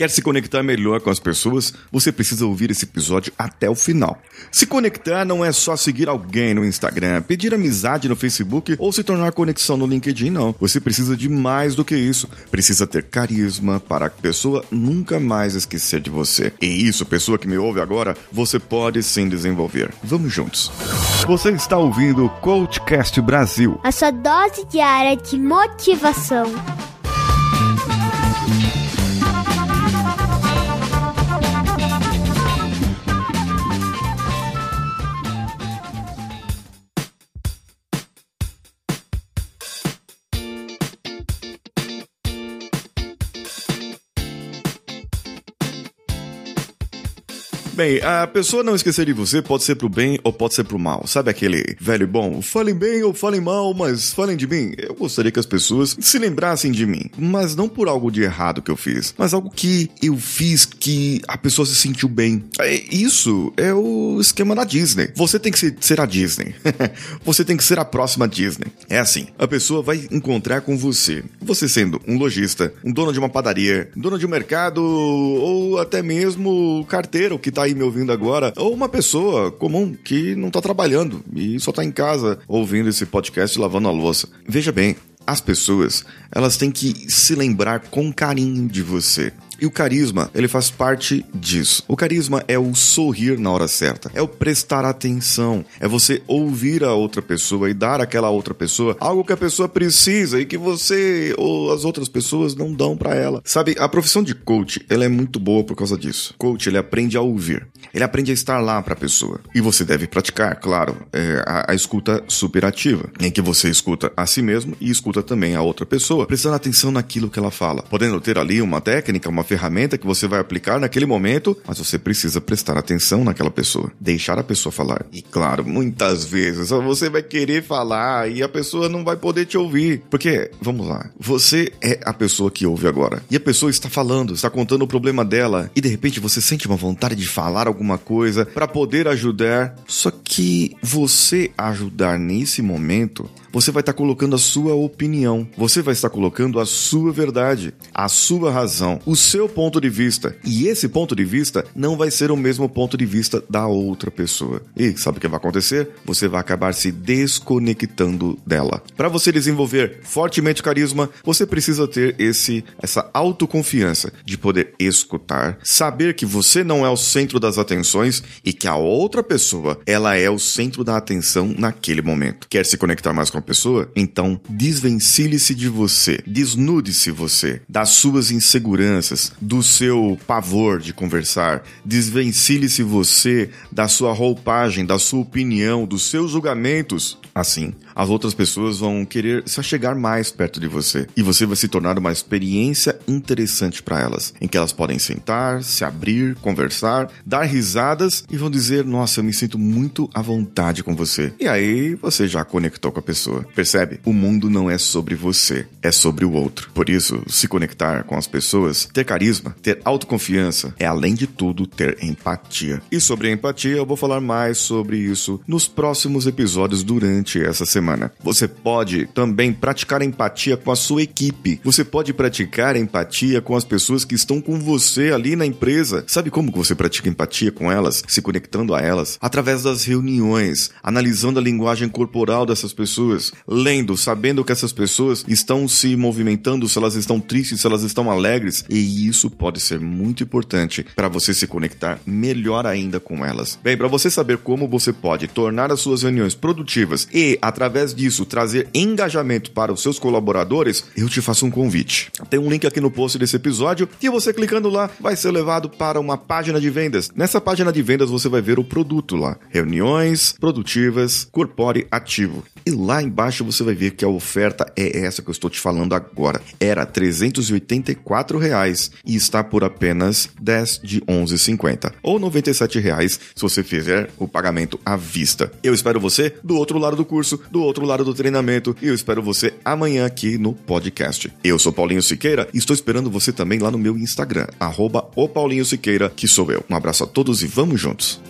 Quer se conectar melhor com as pessoas? Você precisa ouvir esse episódio até o final. Se conectar não é só seguir alguém no Instagram, pedir amizade no Facebook ou se tornar conexão no LinkedIn, não. Você precisa de mais do que isso. Precisa ter carisma para a pessoa nunca mais esquecer de você. E isso, pessoa que me ouve agora, você pode sim desenvolver. Vamos juntos. Você está ouvindo o Coachcast Brasil. A sua dose diária de motivação. Bem, a pessoa não esquecer de você pode ser pro bem ou pode ser pro mal. Sabe aquele velho bom? Falem bem ou falem mal, mas falem de mim. Eu gostaria que as pessoas se lembrassem de mim. Mas não por algo de errado que eu fiz, mas algo que eu fiz que a pessoa se sentiu bem. É, isso é o esquema da Disney. Você tem que ser a Disney. você tem que ser a próxima Disney. É assim: a pessoa vai encontrar com você. Você sendo um lojista, um dono de uma padaria, dono de um mercado ou até mesmo carteiro que tá aí me ouvindo agora, ou uma pessoa comum que não tá trabalhando e só tá em casa ouvindo esse podcast lavando a louça. Veja bem, as pessoas, elas têm que se lembrar com carinho de você. E o carisma, ele faz parte disso. O carisma é o sorrir na hora certa, é o prestar atenção, é você ouvir a outra pessoa e dar àquela outra pessoa algo que a pessoa precisa e que você ou as outras pessoas não dão para ela. Sabe, a profissão de coach, ela é muito boa por causa disso. Coach, ele aprende a ouvir, ele aprende a estar lá para a pessoa. E você deve praticar, claro, é, a, a escuta superativa, em que você escuta a si mesmo e escuta também a outra pessoa, prestando atenção naquilo que ela fala, podendo ter ali uma técnica, uma ferramenta que você vai aplicar naquele momento, mas você precisa prestar atenção naquela pessoa, deixar a pessoa falar. E claro, muitas vezes você vai querer falar e a pessoa não vai poder te ouvir. Porque, vamos lá, você é a pessoa que ouve agora. E a pessoa está falando, está contando o problema dela e de repente você sente uma vontade de falar alguma coisa para poder ajudar. Só que você ajudar nesse momento você vai estar colocando a sua opinião, você vai estar colocando a sua verdade, a sua razão, o seu ponto de vista. E esse ponto de vista não vai ser o mesmo ponto de vista da outra pessoa. E sabe o que vai acontecer? Você vai acabar se desconectando dela. Para você desenvolver fortemente o carisma, você precisa ter esse essa autoconfiança de poder escutar, saber que você não é o centro das atenções e que a outra pessoa, ela é o centro da atenção naquele momento. Quer se conectar mais com a pessoa? Então, desvencilhe-se de você, desnude-se você das suas inseguranças, do seu pavor de conversar, desvencilhe-se você da sua roupagem, da sua opinião, dos seus julgamentos. Assim, as outras pessoas vão querer se chegar mais perto de você e você vai se tornar uma experiência interessante para elas, em que elas podem sentar, se abrir, conversar, dar risadas e vão dizer: "Nossa, eu me sinto muito à vontade com você". E aí você já conectou com a pessoa. Percebe? O mundo não é sobre você, é sobre o outro. Por isso, se conectar com as pessoas, ter carisma, ter autoconfiança, é além de tudo ter empatia. E sobre empatia, eu vou falar mais sobre isso nos próximos episódios durante essa semana. Você pode também praticar empatia com a sua equipe. Você pode praticar empatia com as pessoas que estão com você ali na empresa. Sabe como você pratica empatia com elas? Se conectando a elas através das reuniões, analisando a linguagem corporal dessas pessoas, lendo, sabendo que essas pessoas estão se movimentando, se elas estão tristes, se elas estão alegres, e isso pode ser muito importante para você se conectar melhor ainda com elas. Bem, para você saber como você pode tornar as suas reuniões produtivas e através disso, trazer engajamento para os seus colaboradores, eu te faço um convite. Tem um link aqui no post desse episódio e você clicando lá vai ser levado para uma página de vendas. Nessa página de vendas você vai ver o produto lá: reuniões produtivas, corpore ativo. E lá embaixo você vai ver que a oferta é essa que eu estou te falando agora. Era 384 reais e está por apenas 10 de 11,50 ou 97 reais se você fizer o pagamento à vista. Eu espero você do outro lado do curso, do outro lado do treinamento e eu espero você amanhã aqui no podcast. Eu sou Paulinho Siqueira e estou esperando você também lá no meu Instagram, arroba o Paulinho Siqueira, que sou eu. Um abraço a todos e vamos juntos!